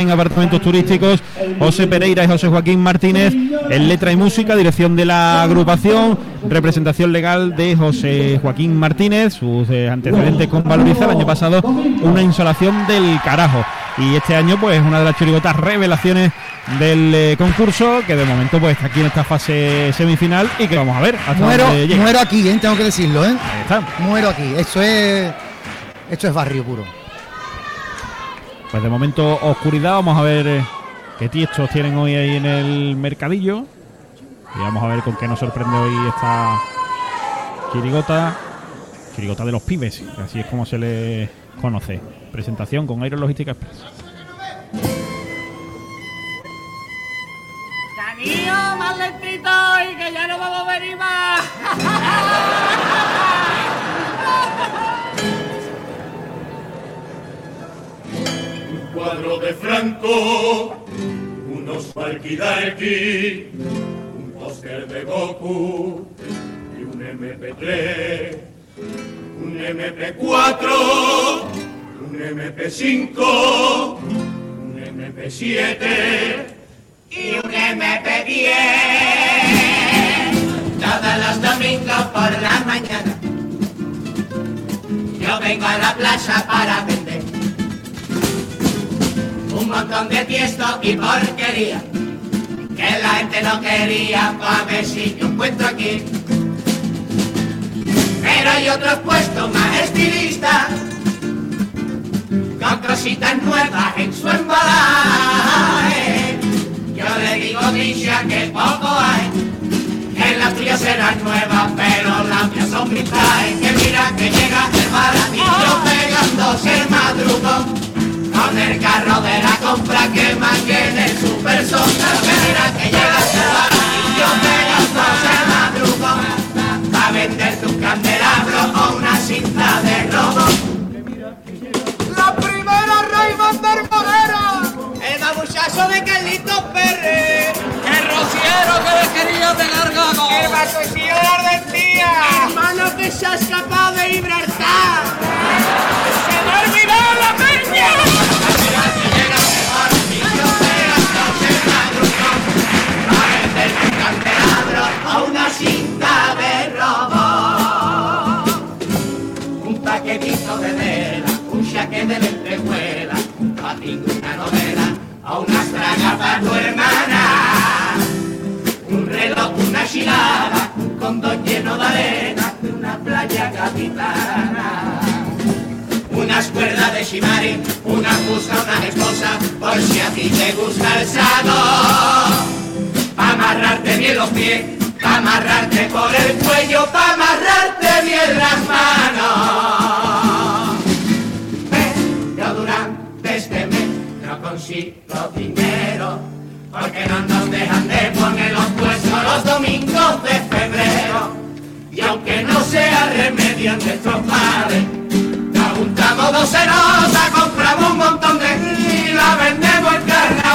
en apartamentos turísticos, José Pereira y José Joaquín Martínez en letra y música, dirección de la agrupación, representación legal de José Joaquín Martínez, sus eh, antecedentes con Valoriza, el año pasado una insolación del carajo. Y este año, pues, una de las chirigotas revelaciones del eh, concurso, que de momento, pues, está aquí en esta fase semifinal y que vamos a ver hasta Muero, dónde llega. muero aquí, ¿eh? tengo que decirlo, ¿eh? Ahí está. Muero aquí. Esto es. Esto es barrio puro. Pues de momento oscuridad, vamos a ver eh, qué tiestos tienen hoy ahí en el mercadillo. Y vamos a ver con qué nos sorprende hoy esta chirigota. Chirigota de los pibes, así es como se le conoce. Presentación con Aerologística Express. Canío, más lentito y que ya no vamos a venir más. cuadro de Franco, unos Valkyrie, un póster de Goku y un MP3, un MP4, un MP5, un MP7 Y un MP10. todas los domingos por la mañana. Yo vengo a la plaza para un montón de tiesto y porquería que la gente no quería pa' ver si yo encuentro aquí. Pero hay otros puestos más estilistas con cositas nuevas en su embalaje. Yo le digo Grisha que poco hay que las tuyas serán nuevas, pero las mías son mitades. Que mira que llega el baratillo pegándose el madrugón. Con el carro de la compra que más que en el super sonda. Que mira que llega el baratillo pegándose el madrugón. Va a vender tu candelabro o una cinta de robo. La primera Raymond del Moreno. El babuchazo de Carlitos Pérez. El rociero que le quería de largago. El bacosillo de Ardentía. Hermano que se ha escapado de Gibraltar. Para tu hermana. Un reloj, una chilada, un condón lleno de arena de una playa capitana. Unas cuerdas de shimari, una fusta, una esposa, por si a ti te gusta el sado pa' amarrarte bien los pies, pa' amarrarte por el cuello, pa' amarrarte bien las manos. Consigo dinero, porque no nos dejan de poner los puestos los domingos de febrero. Y aunque no sea remedio en nuestros padres, nos juntamos dos compramos un montón de y la vendemos en carnavales.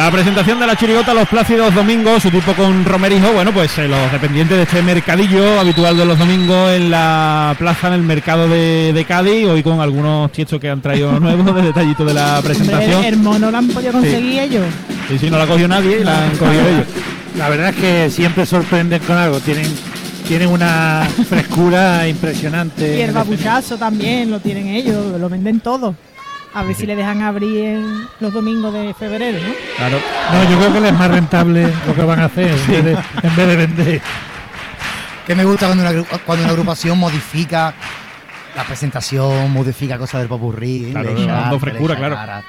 La presentación de la chirigota los plácidos domingos, su tipo con Romerijo, bueno, pues eh, los dependientes de este mercadillo habitual de los domingos en la plaza, en el mercado de, de Cádiz, hoy con algunos tiestos que han traído nuevos de detallito de la presentación. El mono lo han podido conseguir ellos. Y si no la cogió nadie, la han cogido ellos. La verdad es que siempre sorprenden con algo. Tienen, tienen una frescura impresionante. Y el babuchazo también lo tienen ellos, lo venden todo. A ver si le dejan abrir en los domingos de febrero, ¿no? Claro. No, yo creo que les es más rentable lo que van a hacer en, vez de, en vez de vender. Que me gusta cuando una, cuando una agrupación modifica la presentación, modifica cosas del popurrí. Claro, le dando frescura, claro. cara.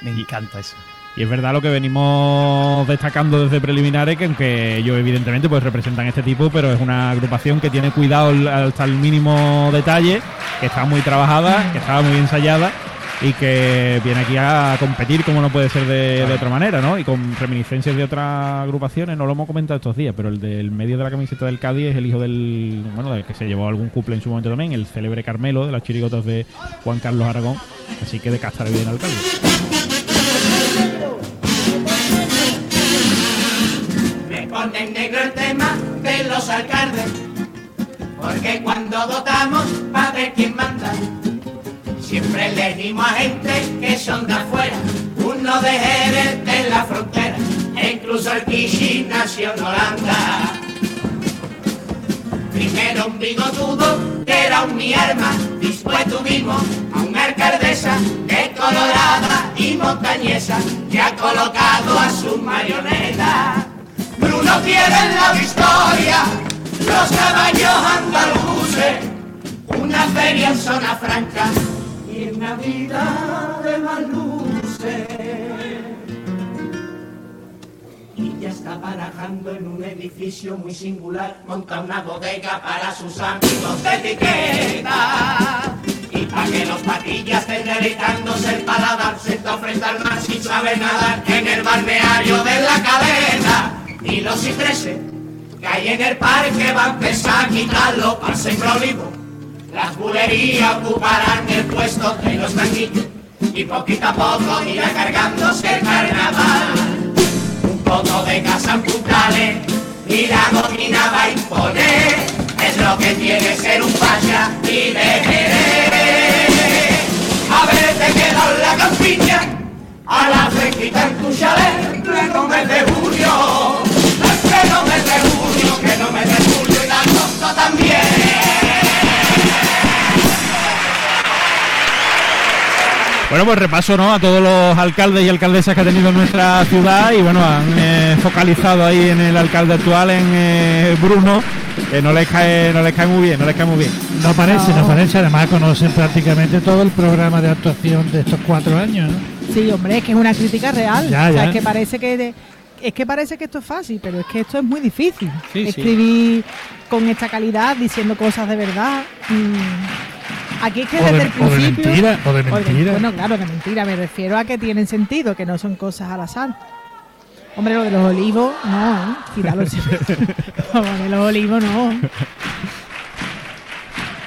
Me encanta eso. Y es verdad lo que venimos destacando desde preliminares, que aunque ellos evidentemente pues representan este tipo, pero es una agrupación que tiene cuidado hasta el mínimo detalle, que está muy trabajada, que está muy ensayada y que viene aquí a competir como no puede ser de, de otra manera, ¿no? Y con reminiscencias de otras agrupaciones, no lo hemos comentado estos días, pero el del medio de la camiseta del Cádiz es el hijo del, bueno, del que se llevó algún cumple en su momento también, el célebre Carmelo de las chirigotas de Juan Carlos Aragón, así que de castar bien al Cádiz. Me pone en negro el tema de los alcaldes, porque cuando votamos va a ver quién manda. Siempre elegimos a gente que son de afuera, uno de Jerez de la frontera, incluso el Kishi nació en Holanda. Primero un bigotudo que era un mi arma, después tuvimos a una alcaldesa de colorada y montañesa que ha colocado a su marioneta. Bruno tiene la victoria, los caballos andaluces, una feria en zona franca y en Navidad de más luces. Y ya está barajando en un edificio muy singular, monta una bodega para sus amigos de etiqueta. Y para que los patillas estén deleitándose el paladar, se está frente al mar sin saber nadar en el balneario de la cadena. Y los cipreses que hay en el parque van a empezar a quitarlo para sembrar olivo. Las bulerías ocuparán el puesto de los tranquilos y poquito a poco irá cargándose el carnaval. Un poco de casa en puntales y la gomina va a imponer. Es lo que tiene ser un pasha y de Haberte quedado en la campiña a la fresquita en tu chalet en pleno mes de junio. En pleno mes que no me de julio y de agosto también. Bueno, pues repaso ¿no? a todos los alcaldes y alcaldesas que ha tenido nuestra ciudad y bueno, han eh, focalizado ahí en el alcalde actual, en eh, Bruno, que no les cae, no les cae muy bien, no les cae muy bien. No parece, no parece. Además conocen prácticamente todo el programa de actuación de estos cuatro años. ¿no? Sí, hombre, es que es una crítica real. Ya, O sea, ya. es que parece que de- es que parece que esto es fácil, pero es que esto es muy difícil. Sí, sí. Escribir con esta calidad, diciendo cosas de verdad. mm. Aquí es que O de- desde el o de principio. mentira, o de mentira. bueno, claro, de mentira. Me refiero a que tienen sentido, que no son cosas al azar. Hombre, lo de los olivos, no, ¿eh? Quítalo. Lo de los olivos, no.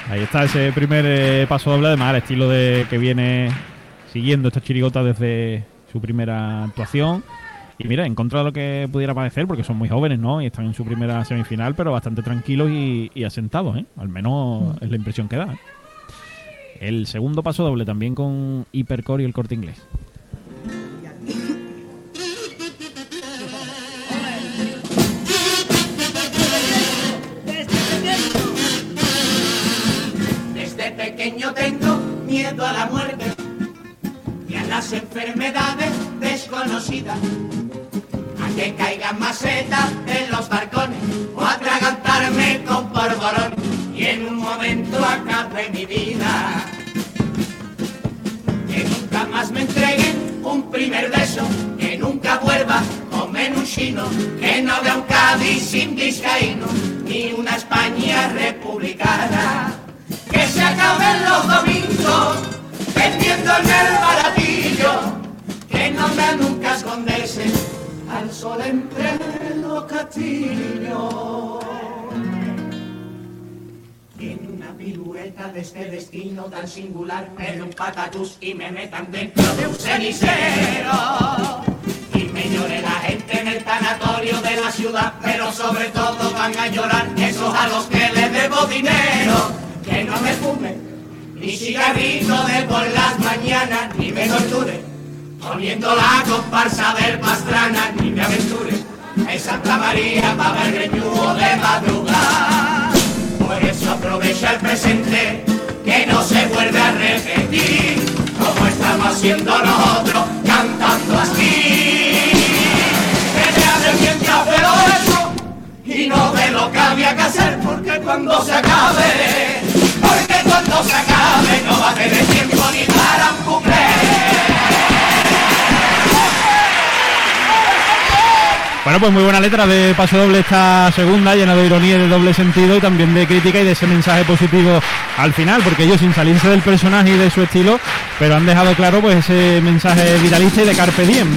Ahí está ese primer eh, paso doble, además, al estilo de que viene siguiendo esta chirigota desde su primera actuación. Y mira, en contra de lo que pudiera parecer, porque son muy jóvenes, ¿no? Y están en su primera semifinal, pero bastante tranquilos y, y asentados, ¿eh? Al menos es la impresión que da. ¿eh? El segundo paso doble también con Hipercore y el corte inglés. Desde pequeño tengo miedo a la muerte y a las enfermedades desconocidas. A que caigan macetas en los balcones o a atragantarme con polvorón y en un momento acabe mi vida. Que nunca más me entreguen un primer beso, que nunca vuelva comer un chino, que no vea un Cádiz sin vizcaíno, ni una España republicana. Que se acaben los domingos, vendiendo en el baratillo, que no nunca esconderse al sol entre los castillos. Pirueta de este destino tan singular, me un patatús y me metan dentro de un cenicero. Y me llore la gente en el tanatorio de la ciudad, pero sobre todo van a llorar esos a los que les debo dinero. Que no me fume ni cigarrito de por las mañanas, ni me torture poniendo la comparsa del Pastrana, ni me aventure en Santa María para el reñudo de madrugada. Aprovecha el presente, que no se vuelve a repetir, como estamos haciendo nosotros, cantando así. Que te arrepientas de lo y no de lo que había que hacer, porque cuando se acabe, porque cuando se acabe no va a Bueno, pues muy buena letra de Paso Doble esta segunda, llena de ironía y de doble sentido y también de crítica y de ese mensaje positivo al final, porque ellos sin salirse del personaje y de su estilo, pero han dejado claro pues ese mensaje vitalista y de carpe diem.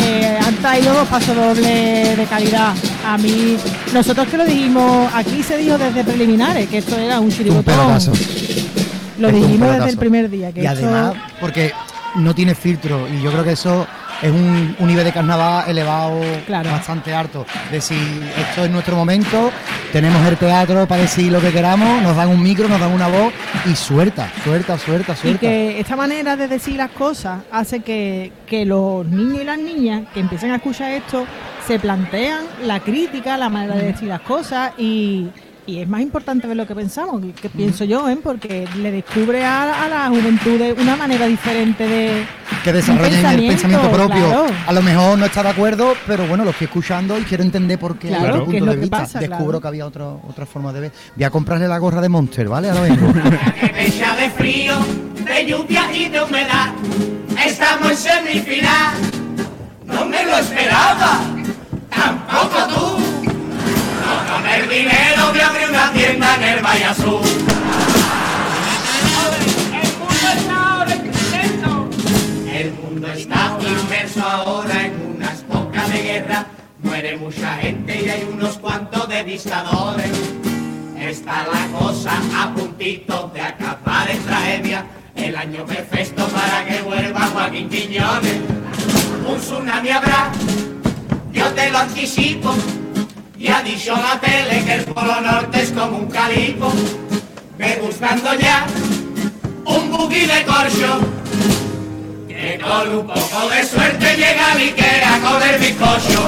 Eh, han traído dos pasos dobles de calidad. A mí, nosotros que lo dijimos, aquí se dijo desde preliminares que esto era un Un chirigotón. Lo dijimos desde el primer día. Que Y esto- además, porque no tiene filtro, y yo creo que eso es un, un nivel de carnaval elevado Claro. bastante alto. De si esto es nuestro momento, tenemos el teatro para decir lo que queramos, nos dan un micro, nos dan una voz y suelta, suelta, suelta, Y suelta. que esta manera de decir las cosas hace que, que los niños y las niñas que empiecen a escuchar esto se plantean la crítica, la manera de decir las cosas y, y es más importante ver lo que pensamos, que, que pienso yo, ¿eh? porque le descubre a, a la juventud de una manera diferente de... que desarrollen el pensamiento, pensamiento propio. claro. A lo mejor no está de acuerdo, pero bueno, lo estoy escuchando y quiero entender por qué Claro, otro qué es punto lo de que vista. pasa, Descubro claro. que había otro, otra forma de ver. Voy a comprarle la gorra de Monster, ¿vale? Vengo. Que fecha de frío, de lluvia y de humedad. Estamos en semifinal. No me lo esperaba. Tampoco tú. El dinero de abrir una tienda en el Valle Azul. El mundo está inmerso ahora en unas pocas de guerra. Muere mucha gente y hay unos cuantos de dictadores. Está la cosa a puntito de acabar en tragedia. El año perfecto para que vuelva Joaquín Quiñones. Un tsunami habrá, yo te lo anticipo. Y ha dicho la tele que el Polo Norte es como un calipo. Ve buscando ya un buggy de corcho. Que con un poco de suerte llega a Ikea con el bizcocho.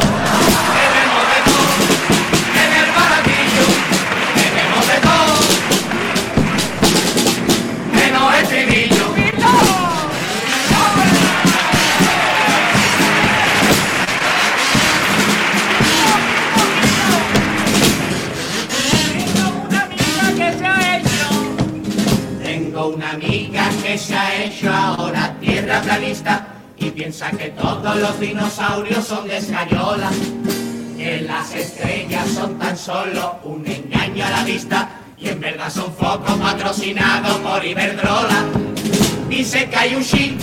Una amiga que se ha hecho ahora tierra planista y piensa que todos los dinosaurios son de escayola, que las estrellas son tan solo un engaño a la vista y en verdad son focos patrocinados por Iberdrola. Dice que hay un chip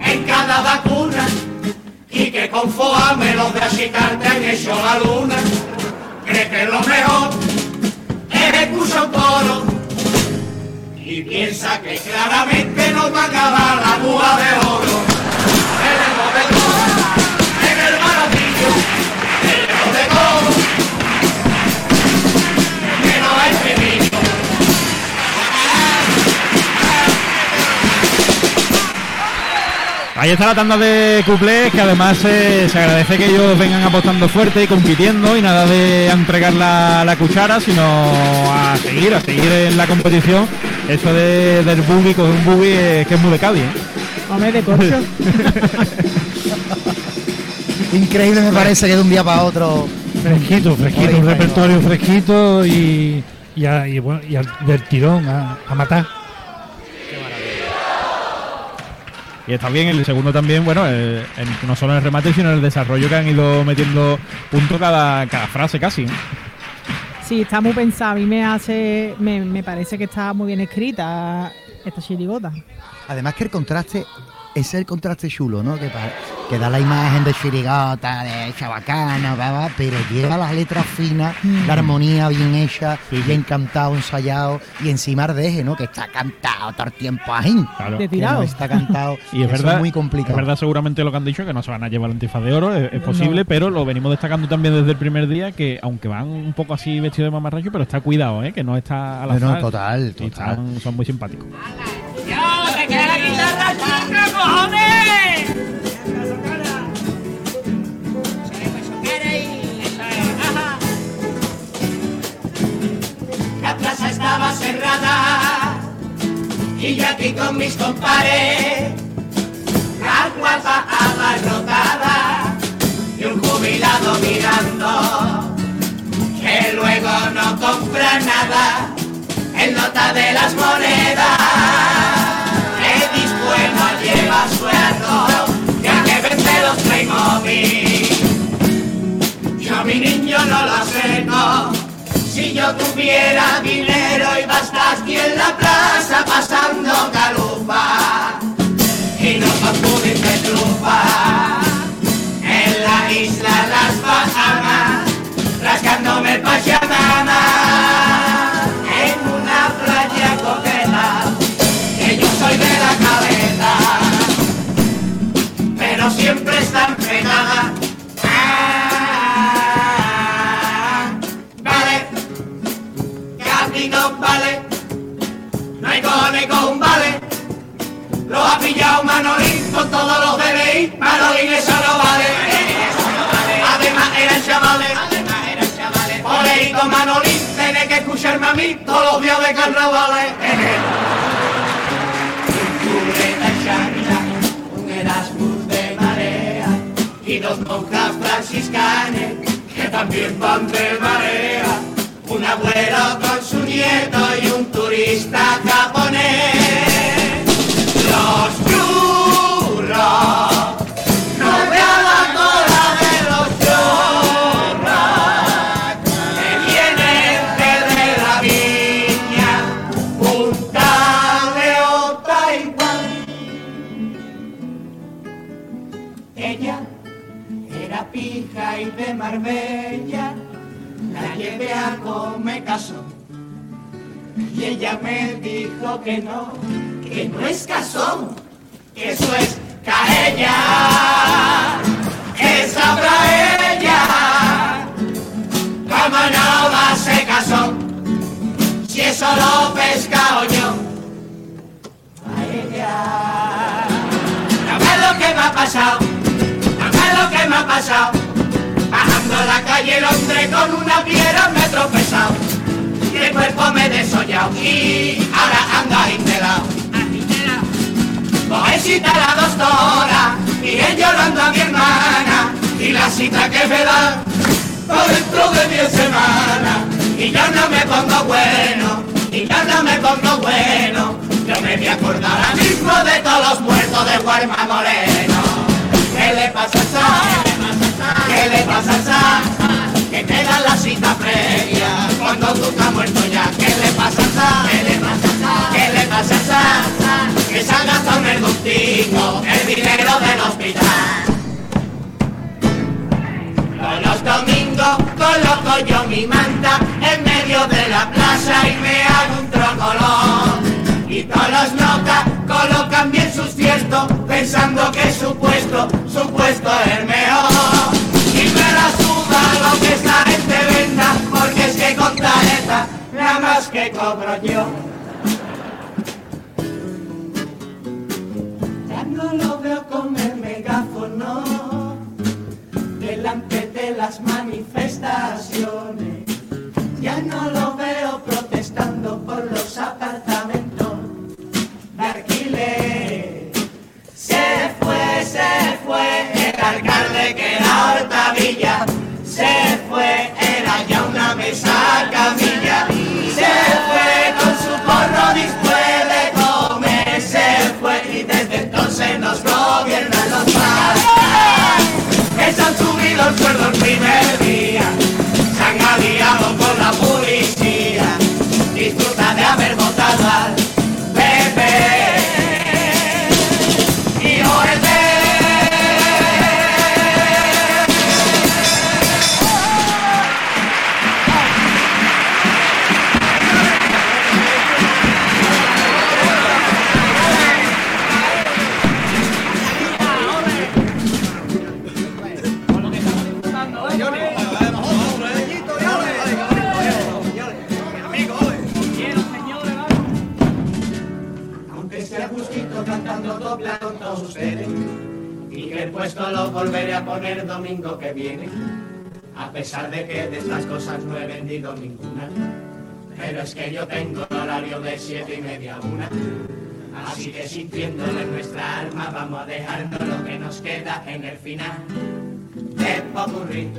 en cada vacuna y que con FOAME los de achicarte han hecho la luna. Cree que lo mejor es escuchar un y piensa que claramente nos va a acabar la búa de oro. Ahí está la tanda de cuplés que además eh, se agradece que ellos vengan apostando fuerte y compitiendo y nada de entregar la, la cuchara, sino a seguir, a seguir en la competición. Eso de, del buggy, coger un buggy eh, que es muy de Cádiz. ¿eh? Hombre, de corcho. Increíble me parece que de un día para otro. Fresquito, fresquito, un repertorio fresquito y, y, a- y bueno, y del tirón a, a matar. Y está bien, el segundo también, bueno, eh, no solo en el remate, sino en el desarrollo que han ido metiendo punto cada, cada frase casi. Sí, está muy pensada. A mí me hace, me, me parece que está muy bien escrita esta chirigota. Además que el contraste, ese es el contraste chulo, ¿no? Que, da la imagen de chirigota, de chabacana, bla, pero lleva las letras finas, Mm. la armonía bien hecha, bien cantado, ensayado, y encima deje, ¿no? Que está cantado todo el tiempo ahí. Claro. De Que tirado. no está cantado. Y es Eso verdad, muy complicado. es verdad seguramente lo que han dicho, que no se van a llevar el antifaz de oro, es, es posible, pero lo venimos destacando también desde el primer día, que aunque van un poco así vestidos de mamarracho, pero está cuidado, ¿eh? que no está a la No, no, total, total. están- son muy simpáticos. La plaza estaba cerrada y yo aquí con mis compares, la guapa abarrotada y un jubilado mirando que luego no compra nada en nota de las monedas. Yo no lo sé, no. Si yo tuviera dinero y bastas aquí en la plaza pasando galupa y no pudiese trufa en la isla Las Bahamas rascándome el pachamama no vale. No hay cojones con vale. Lo ha pillado Manolín con todos los DNI Manolín eso no vale. Además eran chavales. Oleito Manolín tiene que escucharme a mí todos los días de carnavales. Y dos monjas franciscanas que también van de marea un abuelo con su nieto y un turista japonés. Los churros no vea la cola de los churros. Que vienen desde la viña Punta de Taiwán. Ella era pija y de la llevé a comer caso. Y ella me dijo que no, que no es casón, que eso es caella, que sabrá ella, cómo no va a si eso lo pescado yo, a ella. No lo que me ha pasado, no lo que me ha pasado, bajando la calle Londres con una piedra me he tropezado. Y el cuerpo me he desollado. Y ahora ando agitelado. Voy cita la doctora y él llorando a mi hermana. Y la cita que me da para dentro de diez semanas y yo no me pongo bueno y yo no me pongo bueno. Yo me voy a acordar ahora mismo de todos los muertos de Guarma Moreno. ¿qué le pasa a ¿qué le pasa a Sa? que te dan la cita previa cuando tú estás muerto ya. ¿Qué le pasa a Sa? ¿Qué le pasa a Sa? ¿Qué le pasa a Sa? Que se ha gastado el el dinero del hospital. Todos los domingos coloco yo mi manta en medio de la plaza y me hago un trocolón. Y todos los nocas colocan bien sus tiestos pensando que su puesto, su puesto es mejor. Y me la suda lo que esta gente venda porque es que con tarjeta nada más que cobro yo. Pesar de que de estas cosas no he vendido ninguna. Pero es que yo tengo horario de siete y media a una. Así que sintiéndolo en nuestra alma vamos a dejarnos lo que nos queda en el final de Popurrí.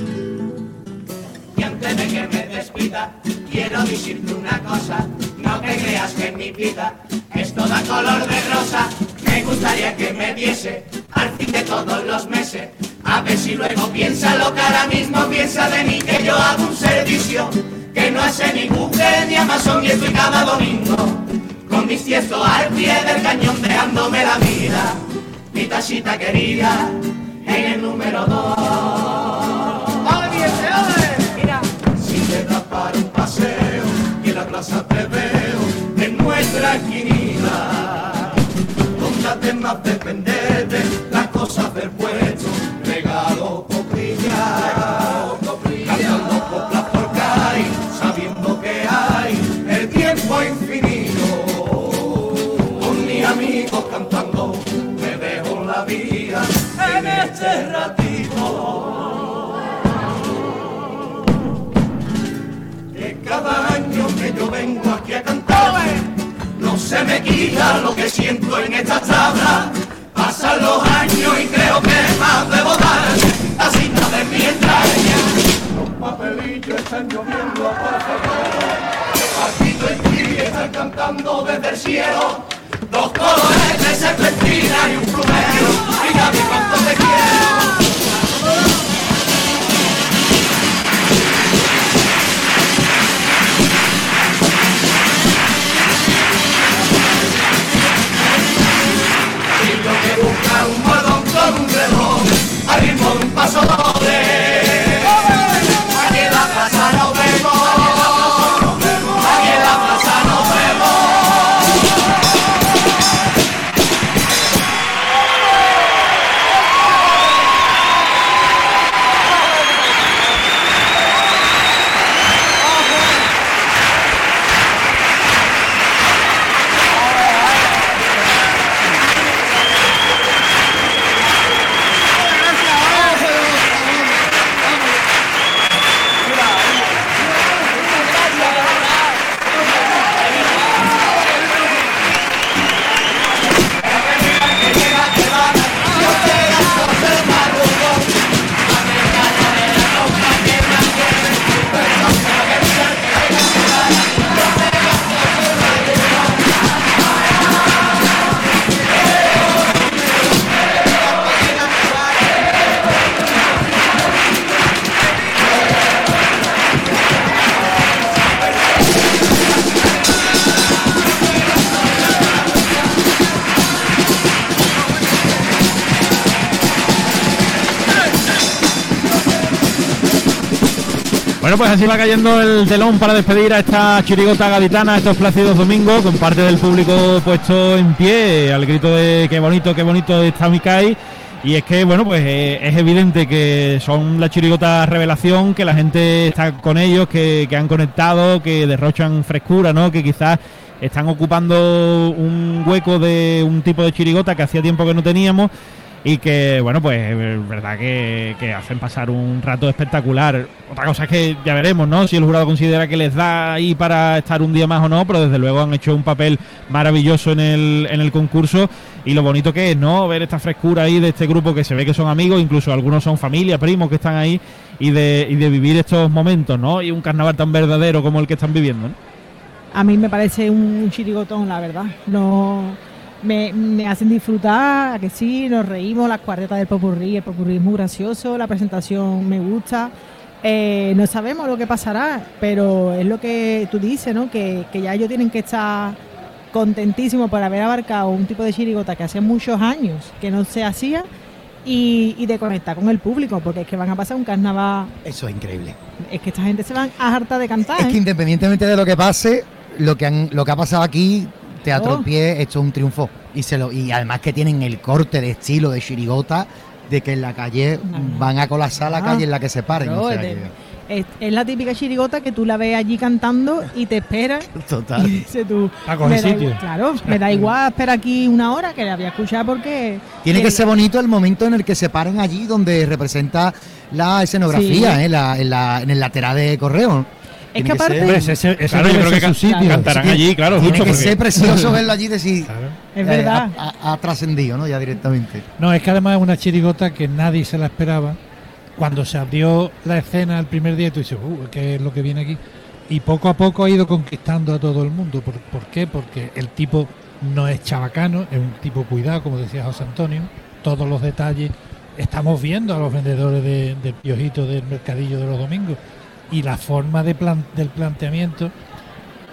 Y antes de que me despida, quiero decirte una cosa. No te creas que mi vida es toda color de rosa. Me gustaría que me diese, al fin de todos los meses, A ver si luego piensa lo que ahora mismo piensa de mí, que yo hago un servicio que no hace ningún ni Amazon y estoy cada domingo con mis tiestos al pie del cañón dejándome la vida, mi tachita querida en el número dos. Mira, Si te das para un paseo y en la plaza te veo en nuestra esquinita, donde además depender de las cosas del regalo coprilla, cantando coplas por caí, sabiendo que hay el tiempo infinito, con mis amigos cantando, me dejo la vida en este ratito. que cada año que yo vengo aquí a cantar no se me quita lo que siento en esta tabla pasan los años y creo que más debo dar. La cinta de mi entraña. Los papelillos están lloviendo por favor. Aquí estoy están cantando desde el cielo. Dos colores de serpentina y un plumero. Y Gaby cuánto te quiero Bueno, pues así va cayendo el telón para despedir a esta chirigota gaditana, estos plácidos domingos, con parte del público puesto en pie, al grito de qué bonito, qué bonito está Mikai. Y es que, bueno, pues eh, es evidente que son la chirigota revelación, que la gente está con ellos, que, que han conectado, que derrochan frescura, ¿no? Que quizás están ocupando un hueco de un tipo de chirigota que hacía tiempo que no teníamos y que, bueno, pues es verdad que, que hacen pasar un rato espectacular. Otra cosa es que ya veremos, ¿no? Si el jurado considera que les da ahí para estar un día más o no, pero desde luego han hecho un papel maravilloso en el, en el concurso y lo bonito que es, ¿no? Ver esta frescura ahí de este grupo que se ve que son amigos, incluso algunos son familia, primos que están ahí y de, y de vivir estos momentos, ¿no? Y un carnaval tan verdadero como el que están viviendo, ¿no? a mí me parece un chirigotón, la verdad. No, me, me hacen disfrutar, a que sí, nos reímos, las cuartetas del popurrí, el popurrí es muy gracioso, la presentación me gusta. Eh, no sabemos lo que pasará, pero es lo que tú dices, ¿no? Que, que ya ellos tienen que estar contentísimos por haber abarcado un tipo de chirigota que hace muchos años que no se hacía y, y de conectar con el público, porque es que van a pasar un carnaval. Eso es increíble. Es que esta gente se van a harta de cantar. Es ¿eh? que independientemente de lo que pase, lo que han, lo que ha pasado aquí, Teatro Oh. en Pie, esto es un triunfo. Y se lo, y además que tienen el corte de estilo de chirigota de que en la calle van a colapsar la Ah. calle en la que se paren. No, o sea es, de- que- es- es la típica chirigota que tú la ves allí cantando y te esperas. total. Y dices tú, Pa' coger sitio. igual- claro, me da igual esperar aquí una hora que la voy a escuchar porque. Tiene que que ser bonito el momento en el que se paren allí donde representa la escenografía, Sí. ¿eh? la- en, la- en el lateral de correo. Es que aparte- ser- Hombre, ese, ese, ese Claro, yo creo que can- sitio. cantarán allí, claro, Tiene mucho, que porque- ser precioso verlo allí decir. Claro. Es eh, verdad. ha trascendido, ¿no? Ya directamente. No, es que además es una chirigota que nadie se la esperaba. Cuando se abrió la escena el primer día, tú dices, uh, ¿qué es lo que viene aquí? Y poco a poco ha ido conquistando a todo el mundo. ¿Por, por qué? Porque el tipo no es chabacano, es un tipo cuidado, como decía José Antonio. Todos los detalles estamos viendo a los vendedores de, del piojito del mercadillo de los domingos y la forma de plan- del planteamiento,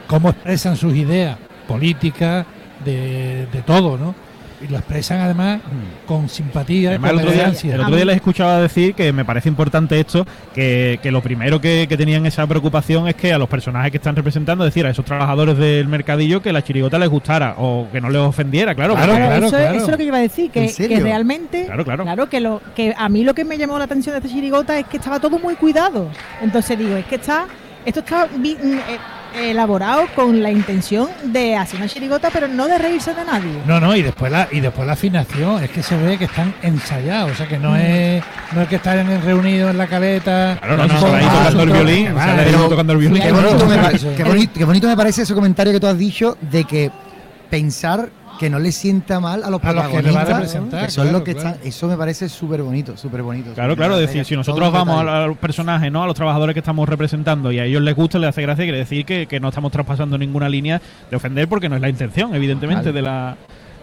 cómo expresan sus ideas políticas, de, de todo, ¿no? Y lo expresan además con simpatía Además, con el otro, día, el otro día les escuchaba decir que me parece importante esto, que, que lo primero que, que tenían esa preocupación es que a los personajes que están representando, es decir, a esos trabajadores del mercadillo, que la chirigota les gustara o que no les ofendiera, claro. Claro, porque- claro. eso, es- eso es lo que iba a decir, ¿En que, que realmente, Claro, claro. que, lo, que a mí lo que me llamó la atención de esta chirigota es que estaba todo muy cuidado. Entonces digo, es que está, esto está mm, eh, elaborado con la intención de hacer una chirigota, pero no de reírse de nadie. No, no, y después la y después la afinación, es que se ve que están ensayados, o sea que no es no es que están reunidos en la caleta. Claro, no, no, sale ahí tocando el violín, tocando el violín. Bonito, me, qué bonito- qué bonito me parece ese comentario que tú has dicho de que pensar que no le sienta mal a los A los que le va a protagonistas, que son claro, los que claro. están. Eso me parece súper bonito, súper bonito. Claro, claro, es decir, si nosotros vamos a, los personajes, ¿no? A los trabajadores que estamos representando y a ellos les gusta, les hace gracia, quiere decir que, que no estamos traspasando ninguna línea de ofender porque no es la intención, evidentemente, Claro. de la